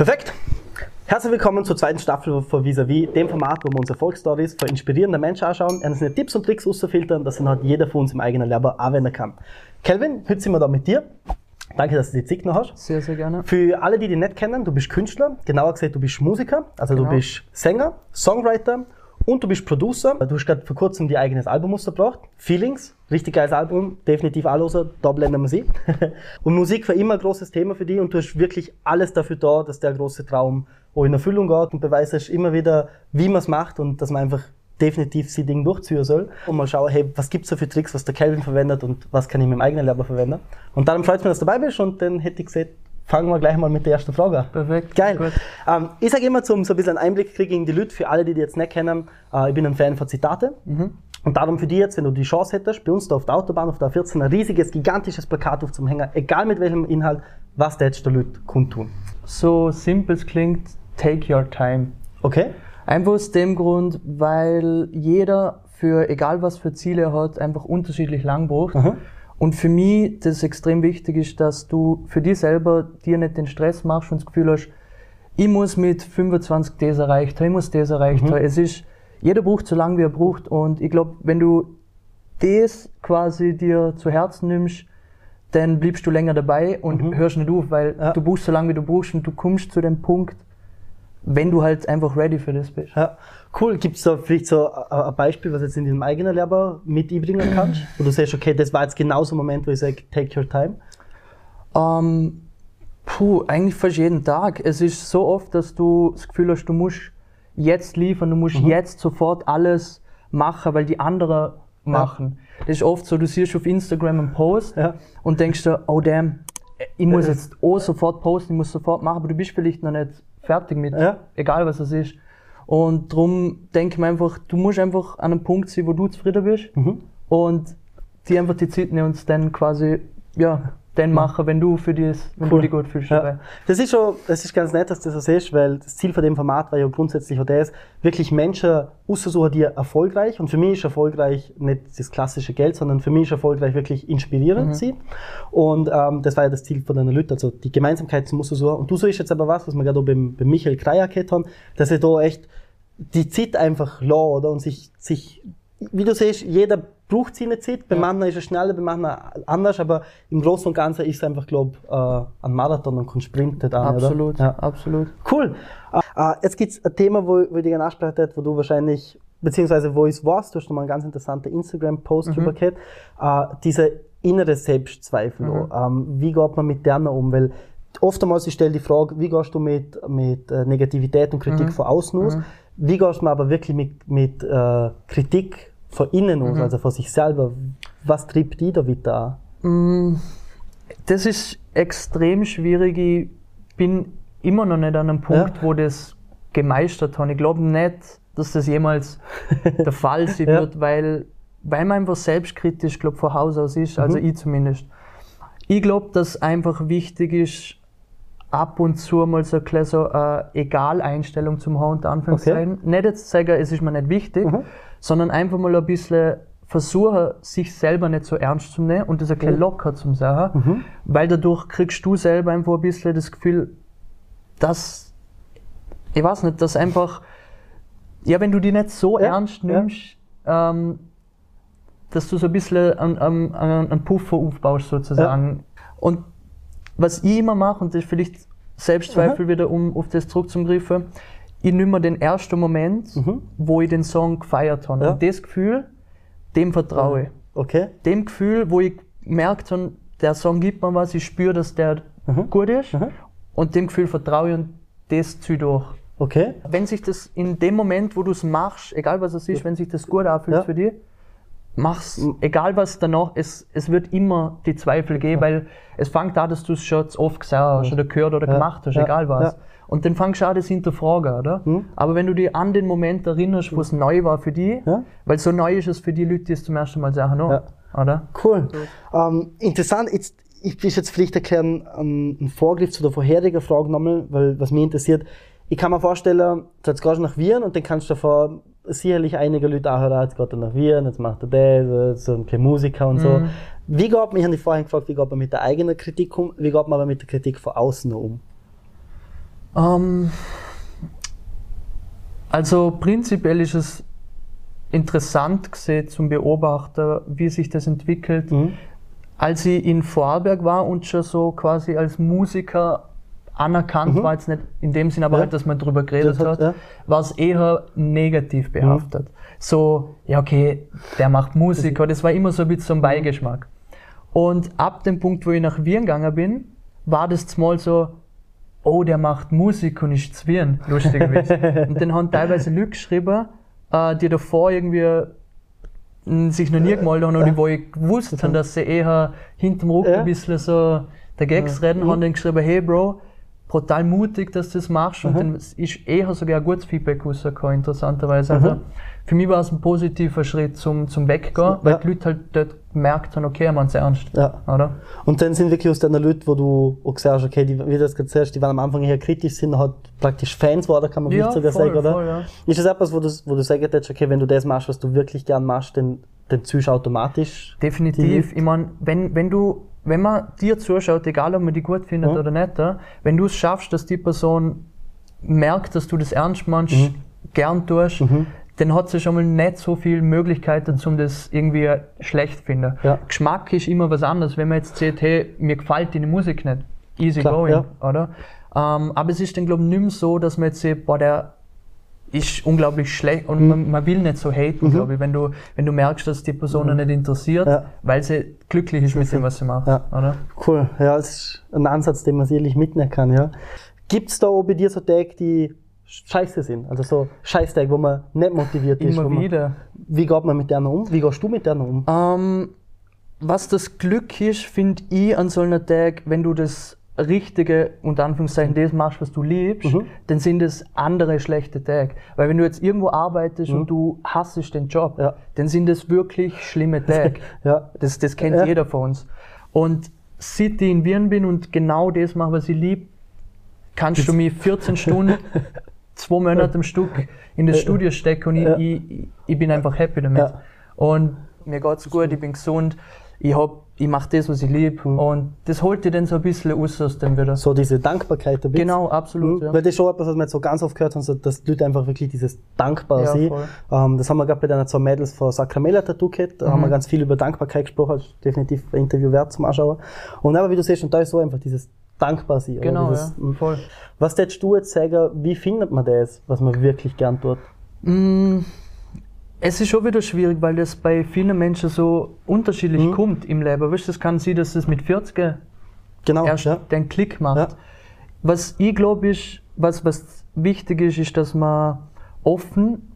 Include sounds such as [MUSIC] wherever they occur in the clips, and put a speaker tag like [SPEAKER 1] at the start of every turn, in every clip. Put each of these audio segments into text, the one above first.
[SPEAKER 1] Perfekt. Herzlich willkommen zur zweiten Staffel von Vis-a-vis, dem Format, wo wir uns Erfolgsstories von inspirierenden Menschen anschauen, und Tipps und Tricks auszufiltern, dass dann halt jeder von uns im eigenen Leben anwenden kann. Kelvin, heute sind wir da mit dir. Danke, dass du die Zeit noch hast.
[SPEAKER 2] Sehr, sehr gerne.
[SPEAKER 1] Für alle, die dich nicht kennen, du bist Künstler, genauer gesagt, du bist Musiker, also
[SPEAKER 2] Genau.
[SPEAKER 1] du bist Sänger, Songwriter und du bist Producer. Du hast gerade vor kurzem dein eigenes Album rausgebracht, Feelings, richtig geiles Album, definitiv anhören, wir sie. [LAUGHS] und Musik war immer ein großes Thema für dich und du hast wirklich alles dafür da, dass der große Traum auch in Erfüllung geht und beweist immer wieder, wie man es macht und dass man einfach definitiv sie Ding durchziehen soll. Und mal schauen, hey, was gibt's da für Tricks, was der Calvin verwendet und was kann ich mit meinem eigenen Leben verwenden. Und darum freut es mich, dass du dabei bist und dann hätte ich gesagt, fangen wir gleich mal mit der ersten Frage an.
[SPEAKER 2] Perfekt.
[SPEAKER 1] Geil. Ähm, ich sage immer, zum so ein bisschen einen Einblick kriegen in die Leute, für alle, die die jetzt nicht kennen, äh, ich bin ein Fan von Zitate.
[SPEAKER 2] Mhm.
[SPEAKER 1] Und darum für dich jetzt, wenn du die Chance hättest, bei uns da auf der Autobahn, auf der A14, ein riesiges, gigantisches Plakat auf zum Hängen, egal mit welchem Inhalt, was der jetzt der Leute kundtun.
[SPEAKER 2] So simpel es klingt, take your time.
[SPEAKER 1] Okay?
[SPEAKER 2] Einfach aus dem Grund, weil jeder für egal was für Ziele er hat, einfach unterschiedlich lang braucht.
[SPEAKER 1] Mhm.
[SPEAKER 2] Und für mich das extrem wichtig ist, dass du für dich selber dir nicht den Stress machst und das Gefühl hast, ich muss mit 25 das erreicht haben, ich muss das erreicht haben. Es ist, jeder braucht so lange, wie er braucht. Und ich glaube, wenn du das quasi dir zu Herzen nimmst, dann bleibst du länger dabei und hörst nicht auf, weil
[SPEAKER 1] Ja.
[SPEAKER 2] du brauchst so lange, wie du brauchst und du kommst zu dem Punkt, wenn du halt einfach ready für das bist.
[SPEAKER 1] Ja. Cool. Gibt es da vielleicht so ein Beispiel, was jetzt in deinem eigenen Leben mit einbringen [CLEARS THROAT] kannst? Wo du sagst, okay, das war jetzt genau so ein Moment, wo ich sage, take your time.
[SPEAKER 2] Ähm, puh, eigentlich fast jeden Tag. Es ist so oft, dass du das Gefühl hast, du musst jetzt liefern, du musst jetzt sofort alles machen, weil die anderen machen. Das ist oft so, du siehst auf Instagram einen Post
[SPEAKER 1] Ja.
[SPEAKER 2] und denkst dir, oh damn, ich muss jetzt auch sofort posten, ich muss sofort machen, aber du bist vielleicht noch nicht fertig mit,
[SPEAKER 1] Ja.
[SPEAKER 2] egal was es ist. Und darum denke ich mir einfach, du musst einfach an einem Punkt sein, wo du zufrieden bist
[SPEAKER 1] Mhm.
[SPEAKER 2] und die einfach die Zeit nehmen und dann quasi, ja, dann machen, wenn du für dich, wenn
[SPEAKER 1] Cool.
[SPEAKER 2] du dich gut fühlst.
[SPEAKER 1] Ja. Das ist schon, das ist ganz nett, dass du das so siehst, weil das Ziel von dem Format war ja grundsätzlich auch das, wirklich Menschen auszusuchen, die erfolgreich, und für mich ist erfolgreich nicht das klassische Geld, sondern für mich ist erfolgreich wirklich inspirierend sie. Und ähm, das war ja das Ziel von den Leuten, also die Gemeinsamkeit zum auszusuchen. Und du so ist jetzt aber was, was wir gerade beim, beim Michael Kreier gehabt haben, dass er da echt die Zeit einfach lassen, oder? Und sich, sich, wie du siehst, jeder braucht seine Zeit. Bei Männern ist es schneller, bei Männern anders, aber im Großen und Ganzen ist es einfach, glaube ich, äh, ein Marathon und kann sprinten an,
[SPEAKER 2] Absolut?
[SPEAKER 1] Ja.
[SPEAKER 2] absolut.
[SPEAKER 1] Cool. Äh, äh, jetzt gibt's ein Thema, wo, wo ich dir gerne ansprechen hätte, wo du wahrscheinlich, beziehungsweise wo ich es weiß, du hast noch mal einen ganz interessanten Instagram-Post drüber gehabt, äh, diese innere Selbstzweifel. Ähm, wie geht man mit denen um? Weil oftmals ich stelle die Frage, wie gehst du mit, mit äh, Negativität und Kritik von außen aus? Wie gehst du aber wirklich mit, mit äh, Kritik von innen aus, also von sich selber? Was treibt die da wieder an?
[SPEAKER 2] Das ist extrem schwierig. Ich bin immer noch nicht an einem Punkt,
[SPEAKER 1] Ja.
[SPEAKER 2] wo das gemeistert habe. Ich glaube nicht, dass das jemals [LAUGHS] der Fall sein
[SPEAKER 1] Ja.
[SPEAKER 2] wird, weil, weil man einfach selbstkritisch, glaube von Haus aus ist, also
[SPEAKER 1] Mhm.
[SPEAKER 2] ich zumindest. Ich glaube, dass einfach wichtig ist, ab und zu mal so, ein bisschen so eine Egal-Einstellung zum haben, unter Anführungszeichen. Nicht jetzt zu sagen, es ist mir nicht wichtig,
[SPEAKER 1] Mhm.
[SPEAKER 2] Sondern einfach mal ein bisschen versuchen, sich selber nicht so ernst zu nehmen und das ein bisschen locker zu sagen,
[SPEAKER 1] Mhm.
[SPEAKER 2] weil dadurch kriegst du selber einfach ein bisschen das Gefühl, dass, ich weiß nicht, dass einfach, ja, wenn du die nicht so
[SPEAKER 1] Ja,
[SPEAKER 2] ernst
[SPEAKER 1] ja.
[SPEAKER 2] nimmst, ähm, dass du so ein bisschen einen, einen, einen Puffer aufbaust sozusagen. Und was ich immer mache, und das vielleicht Selbstzweifel wieder, um auf das zurückzugreifen, ich nehme den ersten Moment,
[SPEAKER 1] Mhm.
[SPEAKER 2] wo ich den Song gefeiert habe.
[SPEAKER 1] Ja.
[SPEAKER 2] Und das Gefühl, dem vertraue ich.
[SPEAKER 1] Okay?
[SPEAKER 2] Dem Gefühl, wo ich merkt habe, der Song gibt mir was, ich spüre, dass der gut ist.
[SPEAKER 1] Mhm.
[SPEAKER 2] Und dem Gefühl vertraue ich und das ziehe ich durch.
[SPEAKER 1] Okay?
[SPEAKER 2] Wenn sich das in dem Moment, wo du es machst, egal was es ist, wenn sich das gut anfühlt
[SPEAKER 1] Ja.
[SPEAKER 2] für dich, mach's. Egal was danach, es, es wird immer die Zweifel geben, weil es fängt an, dass du es schon oft gesehen hast oder gehört oder
[SPEAKER 1] Ja.
[SPEAKER 2] gemacht hast,
[SPEAKER 1] Ja.
[SPEAKER 2] egal was. Und dann fangst du an, das hinterfragen, oder?
[SPEAKER 1] Mhm.
[SPEAKER 2] Aber wenn du dich an den Moment erinnerst, wo es neu war für dich,
[SPEAKER 1] Ja.
[SPEAKER 2] weil so neu ist es für die Leute, die es zum ersten Mal sagen, oh,
[SPEAKER 1] Ja.
[SPEAKER 2] oder?
[SPEAKER 1] Cool. Ähm, interessant, jetzt, ich will jetzt vielleicht erklären, ähm, einen Vorgriff zu der vorherigen Frage nochmal, weil was mich interessiert, ich kann mir vorstellen, du jetzt gehst du nach Wien und dann kannst du davor sicherlich einige Leute auch hören, jetzt geht er nach Wien, jetzt macht er das, so ein Musiker und so. Wie geht man, ich habe dich vorhin gefragt, wie geht man mit der eigenen Kritik um, wie geht man aber mit der Kritik von außen um?
[SPEAKER 2] Ähm, also prinzipiell ist es interessant gesehen zum Beobachten, wie sich das entwickelt.
[SPEAKER 1] Mhm.
[SPEAKER 2] Als ich in Vorarlberg war und schon so quasi als Musiker anerkannt
[SPEAKER 1] Mhm.
[SPEAKER 2] war, jetzt nicht in dem Sinn, aber
[SPEAKER 1] Ja.
[SPEAKER 2] halt, dass man drüber geredet
[SPEAKER 1] Das hat-
[SPEAKER 2] hat,
[SPEAKER 1] ja.
[SPEAKER 2] war es eher negativ behaftet. So, ja okay, der macht Musik, aber das war immer so ein bisschen so ein Beigeschmack. Und ab dem Punkt, wo ich nach Wien gegangen bin, war das mal so, oh, der macht Musik und ist zu Wien, lustigerweise. [LAUGHS] und dann haben teilweise Leute geschrieben, äh, die davor irgendwie mh, sich noch nie gemeldet haben und wo ich gewusst habe, dass sie eher hinterm Rücken ein bisschen so der Gags reden,
[SPEAKER 1] Mhm.
[SPEAKER 2] haben dann geschrieben, hey Bro, brutal mutig, dass du das machst und
[SPEAKER 1] Mhm.
[SPEAKER 2] dann ist eher sogar ein gutes Feedback rausgekommen, interessanterweise. Also für mich war es ein positiver Schritt zum, zum Weggehen, weil
[SPEAKER 1] Ja.
[SPEAKER 2] die Leute halt dort gemerkt haben, okay, er meint es ernst.
[SPEAKER 1] Ja.
[SPEAKER 2] Oder?
[SPEAKER 1] Und dann sind wirklich aus den Leuten, wo du auch gesagt hast, okay, die, wie du das gerade sagst, die waren am Anfang eher kritisch sind, hat praktisch Fans geworden, kann man vielleicht sogar sagen, oder?
[SPEAKER 2] voll, ja.
[SPEAKER 1] Ist das etwas, wo du, wo du sagen würdest, okay, wenn du das machst, was du wirklich gern machst, dann, dann ziehst du automatisch?
[SPEAKER 2] Definitiv. Ich meine, wenn, wenn du, wenn man dir zuschaut, egal ob man die gut findet
[SPEAKER 1] Ja.
[SPEAKER 2] oder nicht, ja, wenn du es schaffst, dass die Person merkt, dass du das ernst meinst,
[SPEAKER 1] Mhm.
[SPEAKER 2] gern tust, dann hat sie schon mal nicht so viele Möglichkeiten, um das irgendwie schlecht zu finden.
[SPEAKER 1] Ja.
[SPEAKER 2] Geschmack ist immer was anderes. Wenn man jetzt sieht, hey, mir gefällt deine Musik nicht, easy
[SPEAKER 1] Klar,
[SPEAKER 2] going,
[SPEAKER 1] ja.
[SPEAKER 2] oder? Ähm, aber es ist dann, glaube ich, nicht mehr so, dass man jetzt sieht, boah, der ist unglaublich schlecht und
[SPEAKER 1] Mhm.
[SPEAKER 2] man, man will nicht so haten, glaube ich, wenn du, wenn du merkst, dass die Person nicht interessiert,
[SPEAKER 1] Ja.
[SPEAKER 2] weil sie glücklich ist mit dem, was sie macht.
[SPEAKER 1] Ja.
[SPEAKER 2] Oder?
[SPEAKER 1] Cool, ja, das ist ein Ansatz, den man sicherlich mitnehmen kann, ja. Gibt es da auch bei dir so Tage, die scheiße sind? Also so Scheißtage, wo man nicht motiviert ist?
[SPEAKER 2] Immer
[SPEAKER 1] wo man,
[SPEAKER 2] wieder.
[SPEAKER 1] Wie geht man mit denen um? Wie gehst du mit denen um?
[SPEAKER 2] Ähm, was das Glück ist, finde ich an so einer Tag, wenn du das Richtige, unter Anführungszeichen, das machst, was du liebst,
[SPEAKER 1] Mhm.
[SPEAKER 2] dann sind es andere schlechte Tage. Weil wenn du jetzt irgendwo arbeitest und du hassest den Job,
[SPEAKER 1] Mhm. Ja.
[SPEAKER 2] dann sind es wirklich schlimme [LAUGHS] Tage.
[SPEAKER 1] Ja.
[SPEAKER 2] Das, das kennt
[SPEAKER 1] Ja.
[SPEAKER 2] jeder von uns. Und seit ich in Wien bin und genau das mache, was ich liebe, kannst du mich 14 Stunden, [LAUGHS] zwei Monate am Stück in das Studio stecken und ich, ich, ich bin einfach happy damit. Und mir geht's gut, ich bin gesund, ich, hab, ich mache das, was ich liebe und das holt dir dann so ein bisschen aus aus dem wieder.
[SPEAKER 1] Mhm. So diese Dankbarkeit bisschen.
[SPEAKER 2] Genau, absolut.
[SPEAKER 1] Mhm.
[SPEAKER 2] Ja.
[SPEAKER 1] Weil das ist schon etwas, was wir jetzt so ganz oft gehört haben, so, dass die Leute einfach wirklich dieses Dankbar
[SPEAKER 2] Ja, voll.
[SPEAKER 1] Ähm, das haben wir gerade bei deinen zwei Mädels von Sacramella Tattoo gehabt. Da haben wir
[SPEAKER 2] Mhm.
[SPEAKER 1] ganz viel über Dankbarkeit gesprochen. Das ist definitiv ein Interview wert zum Anschauen. Und aber wie du siehst, und da ist so einfach dieses Dankbar sein.
[SPEAKER 2] Genau,
[SPEAKER 1] dieses,
[SPEAKER 2] ja, voll.
[SPEAKER 1] Was würdest du jetzt sagen, wie findet man das, was man wirklich gern tut?
[SPEAKER 2] Mm, Es ist schon wieder schwierig, weil das bei vielen Menschen so unterschiedlich
[SPEAKER 1] Mhm.
[SPEAKER 2] kommt im Leben. Weißt du, es kann sein, dass es mit 40
[SPEAKER 1] Genau.
[SPEAKER 2] erst
[SPEAKER 1] ja.
[SPEAKER 2] den Klick macht.
[SPEAKER 1] Ja.
[SPEAKER 2] Was ich glaube, ist, was, was wichtig ist, ist, dass man offen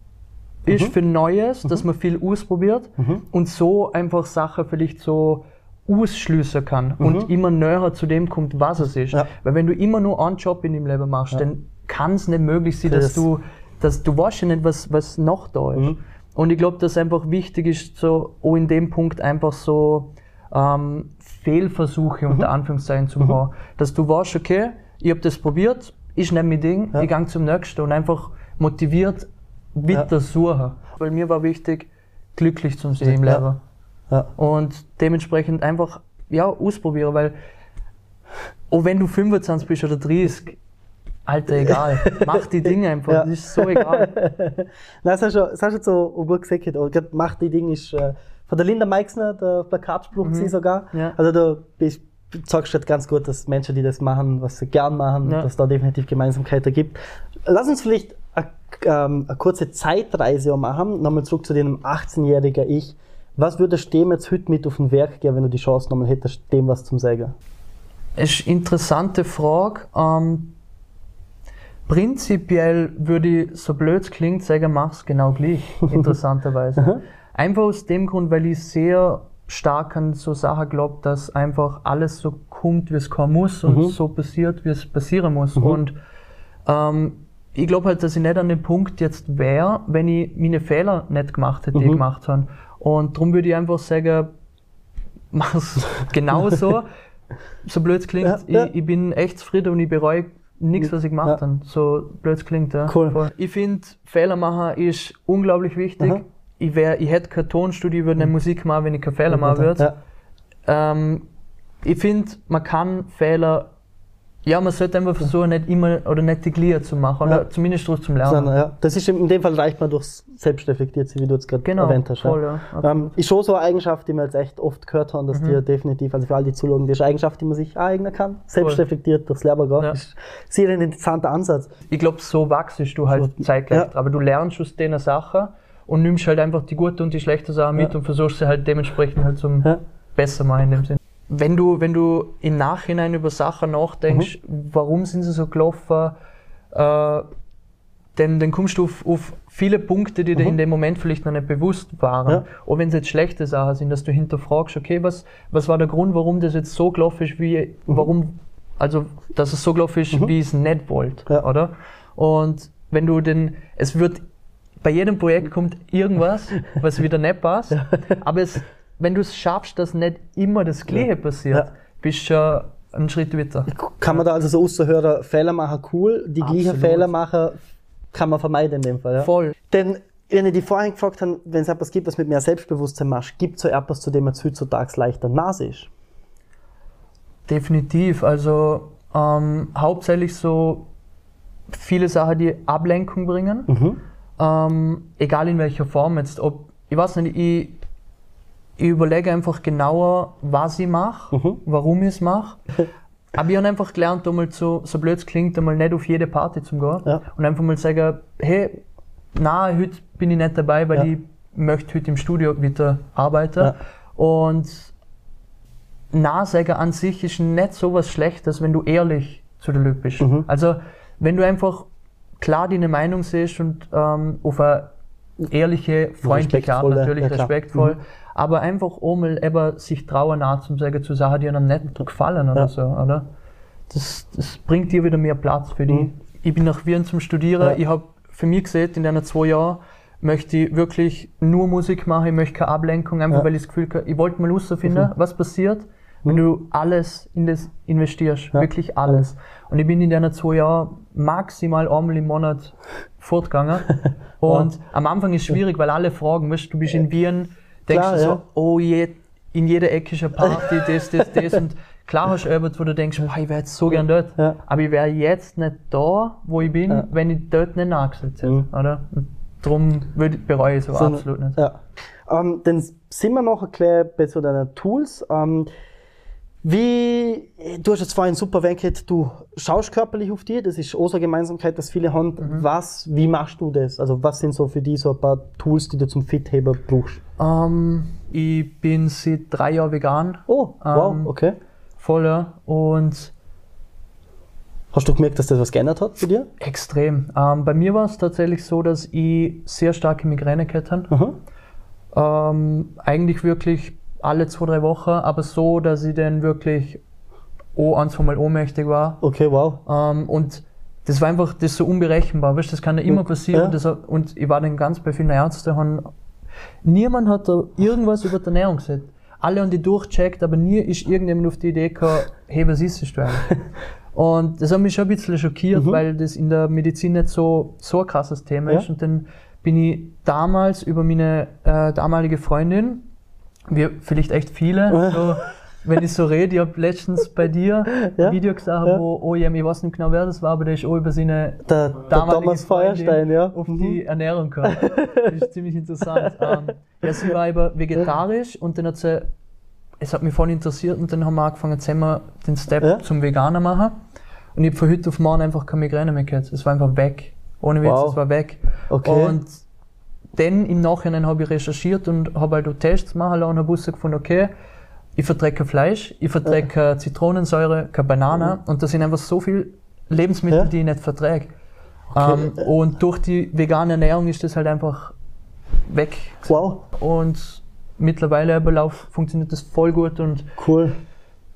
[SPEAKER 2] ist
[SPEAKER 1] Mhm.
[SPEAKER 2] für Neues, dass man viel ausprobiert und so einfach Sachen vielleicht so ausschließen kann und immer näher zu dem kommt, was es ist.
[SPEAKER 1] Mhm. Ja.
[SPEAKER 2] Weil wenn du immer nur einen Job in deinem Leben machst, dann kann es nicht möglich sein, dass
[SPEAKER 1] Das-
[SPEAKER 2] du, dass du weißt ja nicht, was, was noch da ist.
[SPEAKER 1] Mhm.
[SPEAKER 2] Und ich glaube, dass einfach wichtig ist, so auch in dem Punkt einfach so ähm, Fehlversuche
[SPEAKER 1] Mhm.
[SPEAKER 2] unter Anführungszeichen zu haben. Dass du weißt, okay, ich habe das probiert, ist nicht mein Ding,
[SPEAKER 1] Ja.
[SPEAKER 2] ich gehe zum nächsten und einfach motiviert weiter suchen. Weil mir war wichtig, glücklich zu sein im
[SPEAKER 1] Ja.
[SPEAKER 2] Leben.
[SPEAKER 1] Ja.
[SPEAKER 2] Und dementsprechend einfach, ja, ausprobieren, weil, auch wenn du 25 bist oder 30, Alter, egal. Mach die Dinge einfach,
[SPEAKER 1] Ja.
[SPEAKER 2] das ist so egal. [LAUGHS]
[SPEAKER 1] Nein, das hast du, das hast du so gut gesagt. Und gerade Macht die Ding ist äh, von der Linda Meixner, der Plakatspruch mhm. sogar.
[SPEAKER 2] Ja.
[SPEAKER 1] Also du bist, sagst gerade ganz gut, dass Menschen, die das machen, was sie gern machen,
[SPEAKER 2] Ja.
[SPEAKER 1] dass da definitiv Gemeinsamkeiten gibt. Lass uns vielleicht eine, ähm, eine kurze Zeitreise machen. Nochmal zurück zu dem 18-jährigen Ich. Was würdest du dem jetzt heute mit auf den Werk gehen, wenn du die Chance nochmal hättest, dem was zum Sagen?
[SPEAKER 2] Es ist eine interessante Frage. Ähm, prinzipiell würde ich, so blöd es klingt, sagen, mach's genau gleich, [LAUGHS] interessanterweise. einfach aus dem Grund, weil ich sehr stark an so Sachen glaube, dass einfach alles so kommt, wie es kommen muss und
[SPEAKER 1] Mhm.
[SPEAKER 2] so passiert, wie es passieren muss. Und ähm, ich glaube halt, dass ich nicht an dem Punkt jetzt wäre, wenn ich meine Fehler nicht gemacht hätte, die ich
[SPEAKER 1] Mhm.
[SPEAKER 2] gemacht habe. Und darum würde ich einfach sagen, mach's [LAUGHS] genauso. so blöd es klingt,
[SPEAKER 1] Ja, ja.
[SPEAKER 2] Ich, ich bin echt zufrieden und ich bereue nichts, was ich gemacht
[SPEAKER 1] Ja.
[SPEAKER 2] habe. So blöd klingt, ja.
[SPEAKER 1] Cool.
[SPEAKER 2] Voll. Ich finde, Fehler machen ist unglaublich wichtig.
[SPEAKER 1] Aha.
[SPEAKER 2] Ich, wär, ich hätte kein Tonstudio, ich würde nicht Musik machen, wenn ich keine Fehler machen würde.
[SPEAKER 1] Ja.
[SPEAKER 2] Ähm, ich finde, man kann Fehler Ja, man sollte einfach versuchen, nicht immer oder nicht die Glieder zu machen, oder
[SPEAKER 1] Ja.
[SPEAKER 2] zumindest durch zum Lernen.
[SPEAKER 1] Sondern, ja, das ist in dem Fall reicht man durchs Selbstreflektiert, wie du jetzt gerade
[SPEAKER 2] Genau,
[SPEAKER 1] erwähnt hast.
[SPEAKER 2] voll,
[SPEAKER 1] ja.
[SPEAKER 2] ja,
[SPEAKER 1] Ähm, ist schon so eine Eigenschaft, die wir jetzt echt oft gehört haben, dass
[SPEAKER 2] Mhm.
[SPEAKER 1] dir definitiv, also für alle, die zuschauen, das ist eine Eigenschaft, die man sich aneignen kann. Selbstreflektiert durchs Leben gehen.
[SPEAKER 2] Ja.
[SPEAKER 1] Ist sehr ein interessanter Ansatz.
[SPEAKER 2] Ich glaube, so wachst du halt
[SPEAKER 1] So,
[SPEAKER 2] zeitgleich.
[SPEAKER 1] ja.
[SPEAKER 2] Aber du lernst aus den Sachen und nimmst halt einfach die gute und die schlechte Sache mit und versuchst sie halt dementsprechend halt zum besser machen in dem Sinn. Wenn du, wenn du im Nachhinein über Sachen nachdenkst,
[SPEAKER 1] Mhm.
[SPEAKER 2] warum sind sie so gelaufen, äh, dann, dann kommst du auf, auf viele Punkte, die dir in dem Moment vielleicht noch nicht bewusst waren.
[SPEAKER 1] Mhm. Ja.
[SPEAKER 2] Auch wenn es jetzt schlechte Sachen sind, dass du hinterfragst, okay, was, was war der Grund, warum das jetzt so gelaufen ist, wie,
[SPEAKER 1] Mhm.
[SPEAKER 2] warum, also, dass es so gelaufen ist, wie ich es nicht wollte,
[SPEAKER 1] Ja.
[SPEAKER 2] oder? Und wenn du den, es wird, bei jedem Projekt kommt irgendwas, [LAUGHS] was wieder nicht passt, aber es, wenn du es schaffst, dass nicht immer das Gleiche passiert,
[SPEAKER 1] Ja.
[SPEAKER 2] bist du schon einen Schritt weiter.
[SPEAKER 1] Kann man da also so außerhören, Fehler machen cool, die gleichen. Fehler machen kann man vermeiden in dem Fall. Ja?
[SPEAKER 2] Voll.
[SPEAKER 1] Denn wenn ich die vorhin gefragt habe, wenn es etwas gibt, was mit mehr Selbstbewusstsein machst, gibt es so etwas, zu dem man heutzutage leichter Nase ist?
[SPEAKER 2] Definitiv. Also ähm, hauptsächlich so viele Sachen, die Ablenkung bringen.
[SPEAKER 1] Mhm.
[SPEAKER 2] Ähm, egal in welcher Form jetzt. Ob, ich weiß nicht, ich, ich überlege einfach genauer, was ich mache,
[SPEAKER 1] Mhm.
[SPEAKER 2] warum ich es mache. [LAUGHS] Aber ich habe einfach gelernt, einmal zu, so blöd es klingt, einmal nicht auf jede Party zu gehen.
[SPEAKER 1] Ja.
[SPEAKER 2] Und einfach mal sagen, hey, na, heute bin ich nicht dabei, weil
[SPEAKER 1] Ja.
[SPEAKER 2] ich möchte heute im Studio wieder arbeiten.
[SPEAKER 1] Ja.
[SPEAKER 2] Und Nahsäger an sich ist nicht so was Schlechtes, wenn du ehrlich zu der Leute bist.
[SPEAKER 1] Mhm.
[SPEAKER 2] Also, wenn du einfach klar deine Meinung siehst und ähm, auf eine ehrliche, freundliche Art, natürlich
[SPEAKER 1] ja,
[SPEAKER 2] respektvoll,
[SPEAKER 1] Mhm.
[SPEAKER 2] aber einfach einmal eben sich trauen, nah zu sagen zu Sachen, die einem nicht gefallen oder
[SPEAKER 1] Ja.
[SPEAKER 2] so, oder? Das, das bringt dir wieder mehr Platz für die.
[SPEAKER 1] Mhm.
[SPEAKER 2] Ich bin nach Wien zum Studieren,
[SPEAKER 1] Ja.
[SPEAKER 2] ich habe für mich gesehen, in den zwei Jahren möchte ich wirklich nur Musik machen, ich möchte keine Ablenkung, einfach weil ich das Gefühl habe, ich wollte mal herausfinden, was passiert, wenn du alles in das investierst,
[SPEAKER 1] Ja.
[SPEAKER 2] wirklich alles. Und ich bin in den zwei Jahren maximal einmal im Monat fortgegangen. [LAUGHS] Und am Anfang ist es schwierig, weil alle fragen, weißt, du bist in Wien, denkst
[SPEAKER 1] Klar,
[SPEAKER 2] du so,
[SPEAKER 1] ja.
[SPEAKER 2] oh je, in jeder Ecke ist eine Party, [LAUGHS] das, das, das. Und klar hast du etwas, wo du denkst, boah, ich wäre jetzt so gern dort.
[SPEAKER 1] Ja.
[SPEAKER 2] Aber ich wäre jetzt nicht da, wo ich bin,
[SPEAKER 1] Ja.
[SPEAKER 2] wenn ich dort nicht nachgesetzt hätte.
[SPEAKER 1] Mhm.
[SPEAKER 2] Oder? Und darum würde ich- bereue ich so,
[SPEAKER 1] So,
[SPEAKER 2] absolut nicht.
[SPEAKER 1] Ja. Ähm, dann sind wir noch ein bisschen bei so deinen Tools. Ähm, wie, du hast jetzt vorhin super erwähnt, du schaust körperlich auf dich, das ist auch so eine Gemeinsamkeit, dass viele haben.
[SPEAKER 2] Mhm.
[SPEAKER 1] Was, wie machst du das? Also was sind so für dich so ein paar Tools, die du zum Fitheben brauchst?
[SPEAKER 2] Ähm, ich bin seit drei Jahren vegan,
[SPEAKER 1] Oh, wow,
[SPEAKER 2] Ähm,
[SPEAKER 1] okay.
[SPEAKER 2] voll, ja. Und
[SPEAKER 1] Hast du gemerkt, dass das was geändert hat für dir?
[SPEAKER 2] extrem. Ähm, bei mir war es tatsächlich so, dass ich sehr starke Migräne gehabt habe. Ähm, eigentlich wirklich alle zwei, drei Wochen, aber so, dass ich dann wirklich oh, ein, zwei Mal ohnmächtig war.
[SPEAKER 1] Okay, wow.
[SPEAKER 2] Ähm, und das war einfach das ist so unberechenbar. Weißt, das kann ja immer passieren.
[SPEAKER 1] Ja.
[SPEAKER 2] Das, und ich war dann ganz bei vielen Ärzten. Haben, niemand hat da irgendwas über die Ernährung gesagt. Alle haben die durchcheckt, aber nie ist irgendjemand auf die Idee gekommen, hey, was isst du eigentlich? [LAUGHS] Und das hat mich schon ein bisschen schockiert,
[SPEAKER 1] Mhm.
[SPEAKER 2] weil das in der Medizin nicht so, so ein krasses Thema
[SPEAKER 1] Ja.
[SPEAKER 2] ist. Und dann bin ich damals über meine äh, damalige Freundin, wir vielleicht echt viele, [LAUGHS] so, wenn ich so rede, ich habe letztens bei dir
[SPEAKER 1] Ja.
[SPEAKER 2] ein Video gesehen,
[SPEAKER 1] Ja.
[SPEAKER 2] wo, oh ja, ich weiß nicht genau wer das war, aber der ist auch über seine
[SPEAKER 1] Der, der Thomas Feuerstein, ja.
[SPEAKER 2] auf
[SPEAKER 1] Mhm.
[SPEAKER 2] die Ernährung gekommen. Das ist ziemlich interessant. [LAUGHS] Ähm, ja, sie war aber vegetarisch und dann hat sie, es hat mich voll interessiert und dann haben wir angefangen, wir den Step
[SPEAKER 1] Ja.
[SPEAKER 2] zum Veganer machen. Und ich habe von heute auf morgen einfach keine Migräne mehr gehabt. Es war einfach weg. Ohne Witz,
[SPEAKER 1] Wow.
[SPEAKER 2] es war weg.
[SPEAKER 1] Okay.
[SPEAKER 2] Und dann im Nachhinein habe ich recherchiert und habe halt auch Tests machen lassen und habe herausgefunden, okay, ich verträge kein Fleisch, ich verträge keine Zitronensäure, keine Banane und das sind einfach so viele Lebensmittel,
[SPEAKER 1] Ja.
[SPEAKER 2] die ich nicht verträge. Ähm, und durch die vegane Ernährung ist das halt einfach weg.
[SPEAKER 1] Wow,
[SPEAKER 2] Und mittlerweile aber lauf, funktioniert das voll gut und
[SPEAKER 1] cool.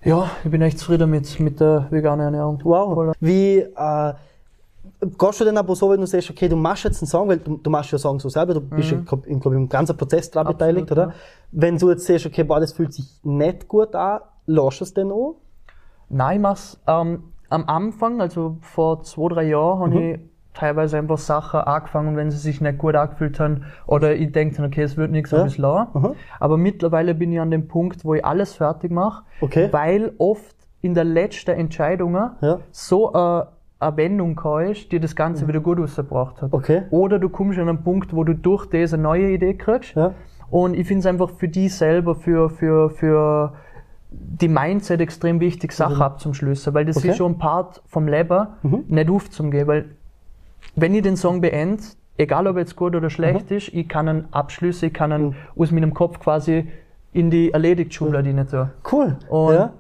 [SPEAKER 2] ja, ich bin echt zufrieden mit, mit der veganen Ernährung.
[SPEAKER 1] Wow. Wie äh, gehst du denn aber so, wenn du sagst, okay, du machst jetzt einen Song, weil du, du machst ja Songs so selber, du bist ja, im, glaub, im ganzen Prozess daran
[SPEAKER 2] Mhm. Absolut,
[SPEAKER 1] beteiligt, oder?
[SPEAKER 2] ja.
[SPEAKER 1] Wenn du jetzt siehst, okay, boah, das fühlt sich nicht gut an, lässt du es denn auch?
[SPEAKER 2] Nein, ich mach's ähm, am Anfang, also vor zwei, drei Jahren, habe ich teilweise einfach Sachen angefangen, wenn sie sich nicht gut angefühlt haben oder ich denke dann, okay, es wird nichts,
[SPEAKER 1] Ja.
[SPEAKER 2] habe ich.
[SPEAKER 1] Aha.
[SPEAKER 2] Aber mittlerweile bin ich an dem Punkt, wo ich alles fertig mache,
[SPEAKER 1] Okay.
[SPEAKER 2] weil oft in der letzten Entscheidung
[SPEAKER 1] Ja.
[SPEAKER 2] so eine, eine Wendung ist, die das Ganze wieder gut rausgebracht hat.
[SPEAKER 1] Okay.
[SPEAKER 2] Oder du kommst an einen Punkt, wo du durch diese neue Idee kriegst.
[SPEAKER 1] Ja.
[SPEAKER 2] Und ich finde es einfach für die selber, für, für, für die Mindset extrem wichtig, Sachen abzuschließen, weil das
[SPEAKER 1] Mhm. Okay. Mhm.
[SPEAKER 2] ist schon ein Part vom Leben, nicht aufzugehen, weil wenn ich den Song beende, egal ob jetzt gut oder schlecht ist, ich kann ihn abschließen, ich kann ihn aus meinem Kopf quasi in die erledigt Schublade rein tun.
[SPEAKER 1] Cool.
[SPEAKER 2] Und
[SPEAKER 1] ja.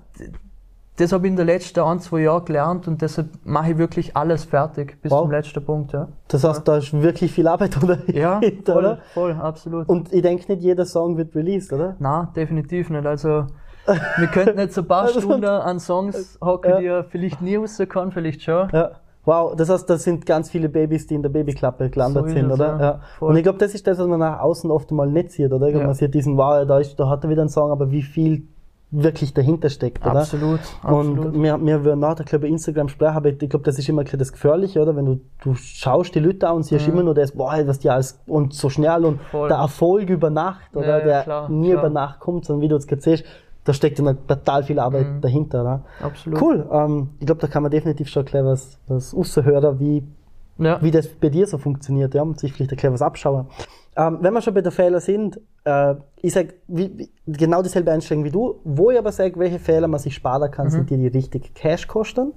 [SPEAKER 2] Das habe ich in den letzten ein, zwei Jahren gelernt und deshalb mache ich wirklich alles fertig bis
[SPEAKER 1] Wow.
[SPEAKER 2] zum letzten Punkt. Ja,
[SPEAKER 1] Das heißt, da ist wirklich viel Arbeit [LAUGHS]
[SPEAKER 2] ja
[SPEAKER 1] dahinter,
[SPEAKER 2] voll,
[SPEAKER 1] oder?
[SPEAKER 2] voll, absolut.
[SPEAKER 1] Und ich denke nicht, jeder Song wird released, oder?
[SPEAKER 2] Na, definitiv nicht. Also, wir könnten jetzt ein paar [LAUGHS] Stunden an Songs hocken,
[SPEAKER 1] Ja.
[SPEAKER 2] die ja vielleicht nie rauskommen, vielleicht schon.
[SPEAKER 1] Ja. Wow, das heißt, das sind ganz viele Babys, die in der Babyklappe gelandet
[SPEAKER 2] So
[SPEAKER 1] sind,
[SPEAKER 2] es,
[SPEAKER 1] oder?
[SPEAKER 2] ja.
[SPEAKER 1] Ja. Und ich glaube, das ist das, was man nach außen oft mal nicht sieht, oder?
[SPEAKER 2] Ja.
[SPEAKER 1] Man sieht diesen, wow, da, ist, da hat er wieder einen Song, aber wie viel wirklich dahinter steckt, oder?
[SPEAKER 2] Absolut, absolut.
[SPEAKER 1] Und wir, wir würden nachher, glaube ich, Instagram sprechen, aber ich glaube, das ist immer das Gefährliche, oder? Wenn du, du schaust die Leute an und siehst immer nur das, boah, was die alles, und so schnell und
[SPEAKER 2] Mhm. Voll.
[SPEAKER 1] der Erfolg über Nacht, oder?
[SPEAKER 2] Ja,
[SPEAKER 1] der
[SPEAKER 2] klar,
[SPEAKER 1] nie
[SPEAKER 2] klar.
[SPEAKER 1] über Nacht kommt, sondern wie du jetzt gerade siehst, da steckt immer total viel Arbeit
[SPEAKER 2] Mhm.
[SPEAKER 1] dahinter, oder?
[SPEAKER 2] Absolut.
[SPEAKER 1] Cool, ähm, ich glaube, da kann man definitiv schon erklären, was, was raushören, wie,
[SPEAKER 2] Ja.
[SPEAKER 1] wie das bei dir so funktioniert, ja, und sich vielleicht erklären, was abschauen. Ähm, wenn wir schon bei den Fehlern sind, äh, ich sag wie, wie, genau dieselbe Einstellung wie du, wo ich aber sage, welche Fehler man sich sparen kann,
[SPEAKER 2] Mhm.
[SPEAKER 1] sind die, die richtig Cash kosten.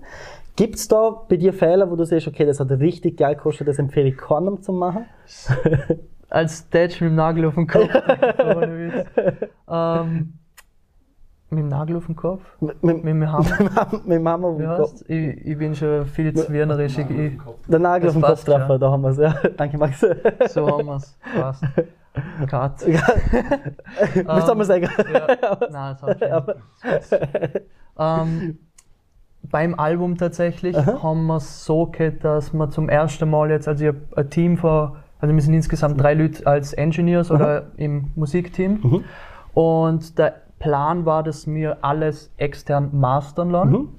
[SPEAKER 1] Gibt's da bei dir Fehler, wo du siehst, okay, das hat richtig Geld gekostet, das empfehle ich keinem zu machen?
[SPEAKER 2] Als Dad mit dem Nagel auf dem Kopf. [LAUGHS] Ähm, mit dem Nagel auf dem Kopf?
[SPEAKER 1] Mit, mit,
[SPEAKER 2] Mit dem Hammer? [LAUGHS]
[SPEAKER 1] mit dem Hammer auf dem? Kopf.
[SPEAKER 2] Ich, ich bin schon viel zu wienerisch. Ich, ich,
[SPEAKER 1] Der Nagel auf dem Kopf
[SPEAKER 2] passt, ja.
[SPEAKER 1] treffen, da haben wir's, ja. [LAUGHS] Danke, Max.
[SPEAKER 2] so haben wir's. Passt. Cut.
[SPEAKER 1] Was soll man sagen?
[SPEAKER 2] Ja. Nein, das hat schon. ähm, beim Album tatsächlich haben wir es so gehabt, dass wir zum ersten Mal jetzt, also ich hab ein Team von, also wir sind insgesamt drei Leute als Engineers oder im Musikteam. Und der Plan war, dass wir alles extern mastern lassen,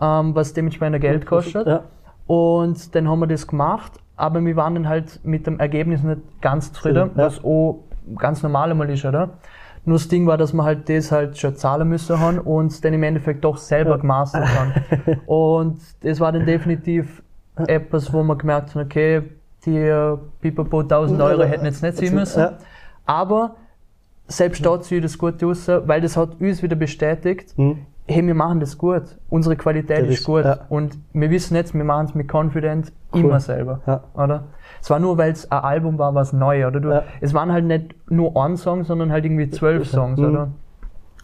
[SPEAKER 2] ähm, was dementsprechend Geld kostet.
[SPEAKER 1] Ja.
[SPEAKER 2] Und dann haben wir das gemacht, aber wir waren dann halt mit dem Ergebnis nicht ganz zufrieden,
[SPEAKER 1] Ja.
[SPEAKER 2] was auch ganz normal einmal ist, oder? Nur das Ding war, dass wir halt das halt schon zahlen müssen haben und dann im Endeffekt doch selber gemastert haben. [LAUGHS] Und das war dann definitiv etwas, wo wir gemerkt haben, okay, die Pipapo 1000 Euro hätten jetzt nicht sein müssen.
[SPEAKER 1] Ja.
[SPEAKER 2] Aber selbst da ziehe ich das gut raus, weil das hat uns wieder bestätigt, hey, wir machen das gut. Unsere Qualität
[SPEAKER 1] Das
[SPEAKER 2] ist gut.
[SPEAKER 1] ja.
[SPEAKER 2] Und wir wissen jetzt, wir machen es mit Confident immer selber.
[SPEAKER 1] Ja.
[SPEAKER 2] Oder? Es war nur, weil es ein Album war, was neu, oder? Du,
[SPEAKER 1] Ja.
[SPEAKER 2] Es waren halt nicht nur ein Song, sondern halt irgendwie zwölf Songs,
[SPEAKER 1] Mhm.
[SPEAKER 2] oder?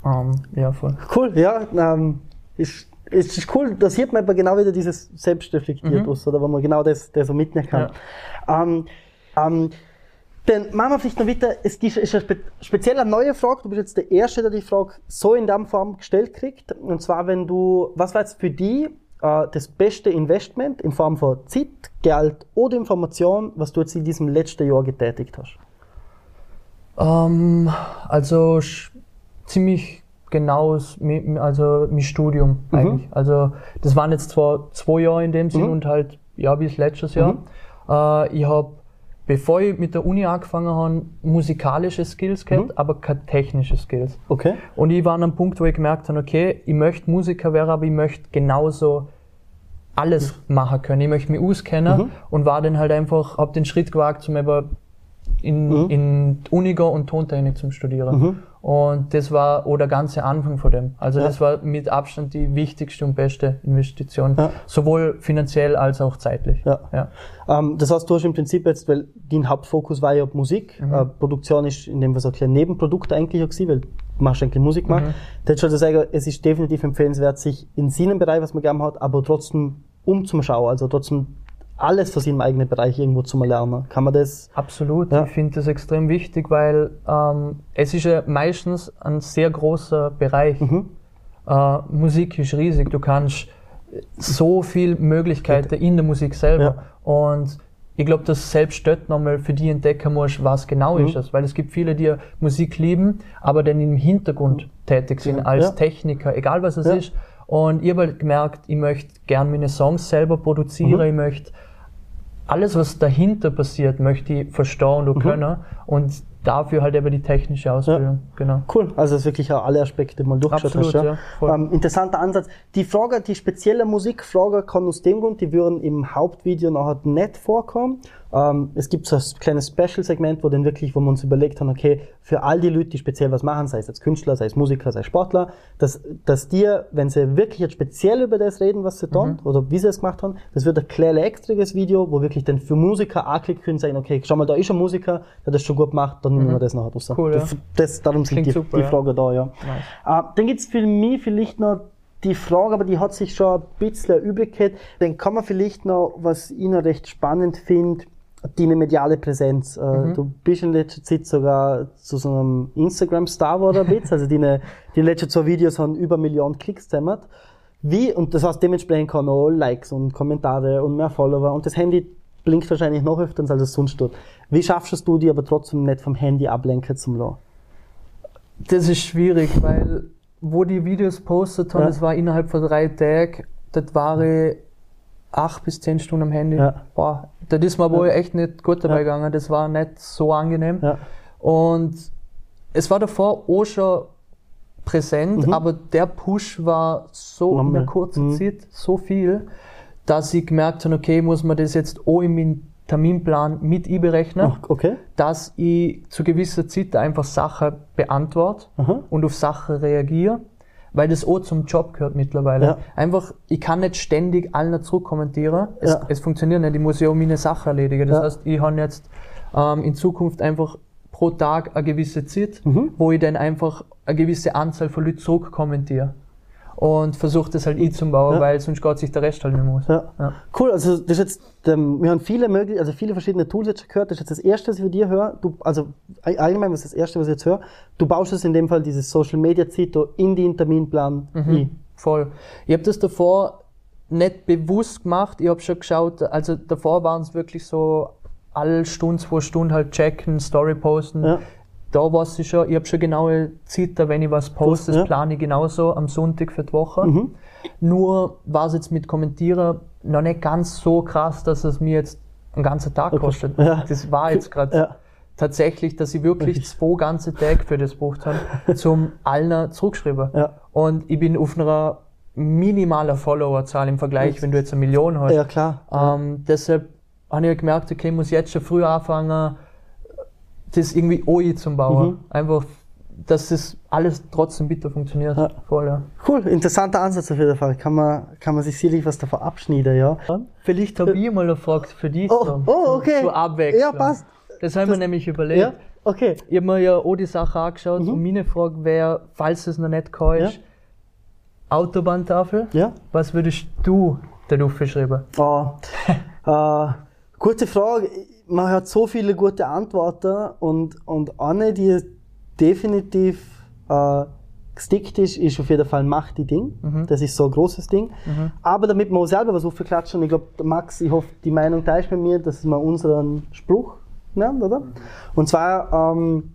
[SPEAKER 2] Ähm, ja, voll.
[SPEAKER 1] Cool, ja. Ähm, ist, ist, ist cool, da sieht man aber genau wieder dieses selbstreflektiert
[SPEAKER 2] Mhm.
[SPEAKER 1] aus, oder wo man genau das, das so mitnehmen kann. Ähm, ähm, dann machen wir vielleicht noch weiter, es ist eine spe speziell eine neue Frage, du bist jetzt der Erste, der die Frage so in der Form gestellt kriegt. Und zwar, wenn du, was war jetzt für dich äh, das beste Investment in Form von Zeit, Geld oder Information, was du jetzt in diesem letzten Jahr getätigt hast?
[SPEAKER 2] Ähm, also ziemlich genau also mein Studium
[SPEAKER 1] Mhm.
[SPEAKER 2] eigentlich. Also das waren jetzt zwar zwei Jahre in dem Sinn
[SPEAKER 1] Mhm.
[SPEAKER 2] und halt ja bis letztes Jahr. Äh, ich habe bevor ich mit der Uni angefangen habe, musikalische Skills gehabt,
[SPEAKER 1] Mhm.
[SPEAKER 2] aber keine technische Skills.
[SPEAKER 1] Okay.
[SPEAKER 2] Und ich war an einem Punkt, wo ich gemerkt habe, okay, ich möchte Musiker werden, aber ich möchte genauso alles machen können. Ich möchte mich auskennen
[SPEAKER 1] Mhm.
[SPEAKER 2] und war dann halt einfach, habe den Schritt gewagt, zum in,
[SPEAKER 1] Mhm.
[SPEAKER 2] in die Uni gehen und Tontechnik zum Studieren. Und das war auch der ganze Anfang von dem. Also
[SPEAKER 1] Ja.
[SPEAKER 2] das war mit Abstand die wichtigste und beste Investition,
[SPEAKER 1] Ja.
[SPEAKER 2] sowohl finanziell als auch zeitlich.
[SPEAKER 1] Ja.
[SPEAKER 2] Ja.
[SPEAKER 1] Ähm, das heißt, du hast im Prinzip jetzt, weil dein Hauptfokus war ja auf Musik,
[SPEAKER 2] Mhm.
[SPEAKER 1] äh, Produktion ist in dem Fall so ein Nebenprodukt eigentlich auch gewesen, weil du machst eigentlich Musik
[SPEAKER 2] Mhm.
[SPEAKER 1] machen. Da hätte ich schon sagen, es ist definitiv empfehlenswert, sich in seinem Bereich, was man gerne hat, aber trotzdem umzuschauen, also trotzdem alles für seinen eigenen Bereich irgendwo zu mal lernen. Kann man das?
[SPEAKER 2] Absolut,
[SPEAKER 1] Ja.
[SPEAKER 2] ich finde das extrem wichtig, weil ähm, es ist ja meistens ein sehr großer Bereich.
[SPEAKER 1] Mhm.
[SPEAKER 2] Äh, Musik ist riesig, du kannst so viele Möglichkeiten in der Musik selber. Und ich glaube, dass selbst dort nochmal für die entdecken musst, was genau
[SPEAKER 1] Mhm.
[SPEAKER 2] ist das. Weil es gibt viele, die Musik lieben, aber dann im Hintergrund tätig sind, als
[SPEAKER 1] Ja.
[SPEAKER 2] Techniker, egal was es
[SPEAKER 1] Ja.
[SPEAKER 2] ist. Und ich habe halt gemerkt, ich möchte gern meine Songs selber produzieren,
[SPEAKER 1] Mhm.
[SPEAKER 2] ich möchte alles, was dahinter passiert, möchte ich verstehen und können. Und dafür halt eben die technische Ausbildung. Genau.
[SPEAKER 1] Cool, also dass wirklich auch alle Aspekte mal durchgeschaut
[SPEAKER 2] Absolut,
[SPEAKER 1] hast.
[SPEAKER 2] ja, voll.
[SPEAKER 1] ähm, interessanter Ansatz. Die Frage, die spezielle Musikfrage kann aus dem Grund, die würden im Hauptvideo nachher nicht vorkommen. Ähm, es gibt so ein kleines Special-Segment, wo dann wirklich, wo wir uns überlegt haben, okay, für all die Leute, die speziell was machen, sei es als Künstler, sei es Musiker, sei es Sportler, dass, dass dir, wenn sie wirklich jetzt speziell über das reden, was sie
[SPEAKER 2] Mhm.
[SPEAKER 1] tun, oder wie sie es gemacht haben, das wird ein kleines extriges Video, wo wirklich dann für Musiker anklicken können, sagen, okay, schau mal, da ist ein Musiker, der das schon gut macht, dann nehmen wir das nachher raus.
[SPEAKER 2] Mhm. Cool,
[SPEAKER 1] das,
[SPEAKER 2] ja.
[SPEAKER 1] das, darum sind die,
[SPEAKER 2] super,
[SPEAKER 1] die
[SPEAKER 2] ja.
[SPEAKER 1] Frage da, ja. Äh, dann gibt's für mich vielleicht noch die Frage, aber die hat sich schon ein bisschen erübrigt. Dann kann man vielleicht noch, was ich noch recht spannend finde, deine mediale Präsenz. Äh,
[SPEAKER 2] Mhm.
[SPEAKER 1] Du bist in letzter Zeit sogar zu so einem Instagram-Star geworden, [LAUGHS] bisschen. Also deine, die letzten zwei Videos haben über eine Million Klicks zusammen. Wie, und das heißt dementsprechend kann auch Likes und Kommentare und mehr Follower und das Handy blinkt wahrscheinlich noch öfter als es sonst tut. Wie schaffst du die aber trotzdem nicht vom Handy ablenken zum Lassen?
[SPEAKER 2] Das ist schwierig, weil wo die Videos postet haben,
[SPEAKER 1] Ja.
[SPEAKER 2] das war innerhalb von drei Tagen, das war ich acht bis zehn Stunden am Handy.
[SPEAKER 1] Ja.
[SPEAKER 2] Boah, das ist mir wohl echt nicht gut dabei
[SPEAKER 1] Ja.
[SPEAKER 2] gegangen, das war nicht so angenehm.
[SPEAKER 1] Ja.
[SPEAKER 2] Und es war davor auch schon präsent,
[SPEAKER 1] Mhm.
[SPEAKER 2] aber der Push war so in
[SPEAKER 1] Nochmal.
[SPEAKER 2] einer kurzen
[SPEAKER 1] Mhm.
[SPEAKER 2] Zeit so viel, dass ich gemerkt habe, okay, muss man das jetzt auch in meinen Terminplan mit einberechnen,
[SPEAKER 1] Okay.
[SPEAKER 2] dass ich zu gewisser Zeit einfach Sachen beantworte
[SPEAKER 1] Aha.
[SPEAKER 2] und auf Sachen reagiere, weil das auch zum Job gehört mittlerweile.
[SPEAKER 1] Ja.
[SPEAKER 2] Einfach, ich kann nicht ständig allen zurückkommentieren. Es,
[SPEAKER 1] Ja.
[SPEAKER 2] es funktioniert nicht, ich muss ja auch meine Sachen erledigen. Das
[SPEAKER 1] Ja.
[SPEAKER 2] heißt, ich habe jetzt ähm, in Zukunft einfach pro Tag eine gewisse Zeit,
[SPEAKER 1] Mhm.
[SPEAKER 2] wo ich dann einfach eine gewisse Anzahl von Leuten zurückkommentiere. Und versuche das halt einzubauen,
[SPEAKER 1] Ja.
[SPEAKER 2] weil sonst geht sich der Rest halt nicht mehr aus.
[SPEAKER 1] Ja.
[SPEAKER 2] Ja.
[SPEAKER 1] Cool, also das ist jetzt, ähm, wir haben viele möglich, also viele verschiedene Tools jetzt gehört. Das ist jetzt das erste, was ich von dir höre. Du, also all- allgemein, was ist das erste, was ich jetzt höre? Du baust es in dem Fall dieses Social Media Zito in den Terminplan ein.
[SPEAKER 2] Voll. Ich habe das davor nicht bewusst gemacht. Ich habe schon geschaut, also davor waren es wirklich so alle Stunde, zwei Stunden halt checken, Story posten.
[SPEAKER 1] Ja.
[SPEAKER 2] Da war es schon, ich habe schon genaue Zeiten, wenn ich was poste, das
[SPEAKER 1] ja.
[SPEAKER 2] plane ich genauso am Sonntag für die Woche.
[SPEAKER 1] Mhm.
[SPEAKER 2] Nur war es jetzt mit Kommentieren noch nicht ganz so krass, dass es mir jetzt einen ganzen Tag kostet.
[SPEAKER 1] Ja.
[SPEAKER 2] Das war jetzt [LAUGHS] gerade
[SPEAKER 1] Ja.
[SPEAKER 2] tatsächlich, dass ich wirklich zwei ganze Tage für das gebraucht habe, [LAUGHS] zum allen zurückschreiben.
[SPEAKER 1] Ja.
[SPEAKER 2] Und ich bin auf einer minimaler Followerzahl im Vergleich, wenn du jetzt eine Million hast.
[SPEAKER 1] Ja, klar.
[SPEAKER 2] Ähm, deshalb habe ich gemerkt, okay, ich muss jetzt schon früh anfangen, das irgendwie OI zu bauen.
[SPEAKER 1] Mhm.
[SPEAKER 2] Einfach, dass das alles trotzdem bitte funktioniert.
[SPEAKER 1] Ja.
[SPEAKER 2] Voll, ja.
[SPEAKER 1] Cool, interessanter Ansatz auf jeden Fall. Kann man, kann man sich sicherlich was davon abschneiden, ja.
[SPEAKER 2] Vielleicht habe ich mal eine Frage für dich.
[SPEAKER 1] Oh,
[SPEAKER 2] so,
[SPEAKER 1] oh, okay.
[SPEAKER 2] Zur Abwechslung.
[SPEAKER 1] Ja, passt.
[SPEAKER 2] Das haben wir nämlich überlegt.
[SPEAKER 1] Ja, okay.
[SPEAKER 2] Ich habe mir ja auch die Sache angeschaut und meine Frage wäre, falls es noch nicht kann,
[SPEAKER 1] Mhm. Ja.
[SPEAKER 2] Autobahntafel,
[SPEAKER 1] Ja.
[SPEAKER 2] was würdest du da drauf schreiben?
[SPEAKER 1] Oh, [LAUGHS] äh, gute Frage. Man hat so viele gute Antworten und, und eine, die definitiv äh, gestickt ist, ist auf jeden Fall Mach die Ding. Das ist so ein großes Ding. Aber damit wir auch selber was aufklatschen, ich glaube, Max, ich hoffe, die Meinung teilst mit mir, dass wir unseren Spruch nennen, oder? Und zwar, ähm,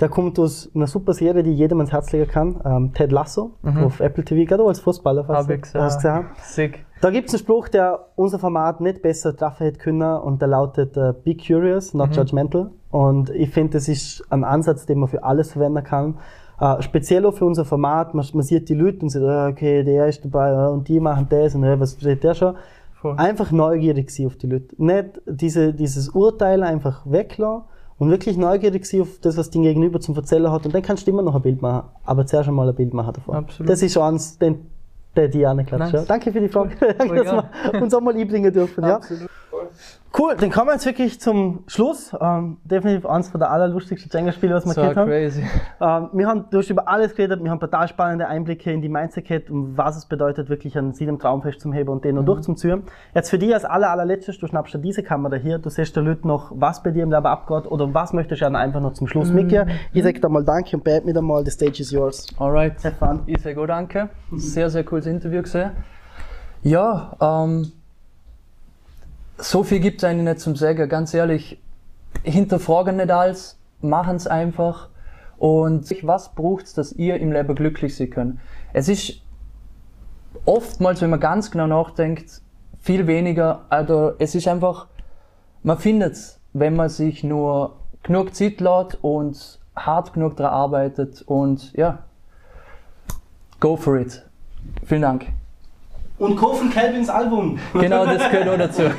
[SPEAKER 1] der kommt aus einer super Serie, die jedem ans Herz legen kann. Ähm, Ted Lasso auf Apple TV, gerade als Fußballer. falls
[SPEAKER 2] Hab ich
[SPEAKER 1] hast
[SPEAKER 2] gesehen.
[SPEAKER 1] gesehen.
[SPEAKER 2] Sick.
[SPEAKER 1] Da gibt es einen Spruch, der unser Format nicht besser treffen hätte können und der lautet äh, Be curious, not judgmental. Und ich finde, das ist ein Ansatz, den man für alles verwenden kann. Äh, speziell auch für unser Format. Man, man sieht die Leute und sieht, äh, okay, der ist dabei und die machen das und was versteht der schon.
[SPEAKER 2] Voll.
[SPEAKER 1] Einfach neugierig sein auf die Leute. Nicht diese, dieses Urteil einfach weglassen und wirklich neugierig sein auf das, was den Gegenüber zum Erzählen hat. Und dann kannst du immer noch ein Bild machen. Aber zuerst einmal ein Bild machen davon.
[SPEAKER 2] Absolut.
[SPEAKER 1] Das ist schon eins, den, der die Anne klatscht.
[SPEAKER 2] Nice.
[SPEAKER 1] Ja. Danke für die Frage. Danke,
[SPEAKER 2] Voll [LAUGHS]
[SPEAKER 1] dass wir uns auch mal einbringen dürfen. Ja. Cool, dann kommen wir jetzt wirklich zum Schluss. Ähm, definitiv eins von der allerlustigsten Jenga-Spiele, was wir
[SPEAKER 2] So
[SPEAKER 1] gehört haben.
[SPEAKER 2] crazy.
[SPEAKER 1] Ähm, wir haben du hast über alles geredet, wir haben total spannende Einblicke in die Mindset und was es bedeutet, wirklich an seinem Traumfest zum Heben und den noch
[SPEAKER 2] Mhm.
[SPEAKER 1] durchzuziehen. Jetzt für dich als aller, allerletztes, du schnappst dir diese Kamera hier, du siehst der Leute noch, was bei dir im Leben abgeht oder was möchtest du dann einfach noch zum Schluss
[SPEAKER 2] Mhm.
[SPEAKER 1] mitgeben. Ich sag da mal Danke und beende mir da mal, the stage is yours.
[SPEAKER 2] Alright.
[SPEAKER 1] Have fun.
[SPEAKER 2] Ich sage auch danke. Sehr, sehr cooles Interview gesehen. Ja, ähm, so viel gibt es eigentlich nicht zum Sagen. Ganz ehrlich, hinterfragen nicht alles, machen es einfach. Und was braucht es, dass ihr im Leben glücklich sein könnt? Es ist oftmals, wenn man ganz genau nachdenkt, viel weniger. Also es ist einfach, man findet es, wenn man sich nur genug Zeit lässt und hart genug daran arbeitet und ja, go for it. Vielen Dank.
[SPEAKER 1] Und kaufen Calvins Album.
[SPEAKER 2] Genau, das gehört auch dazu. [LAUGHS]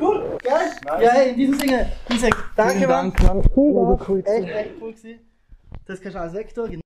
[SPEAKER 1] Cool, geil. Ja, hey, in diesem Sinne, Isaac, danke,
[SPEAKER 2] Vielen
[SPEAKER 1] Mann.
[SPEAKER 2] Dank, Mann.
[SPEAKER 1] Echt, echt cool gewesen. Das kannst du als Vektor.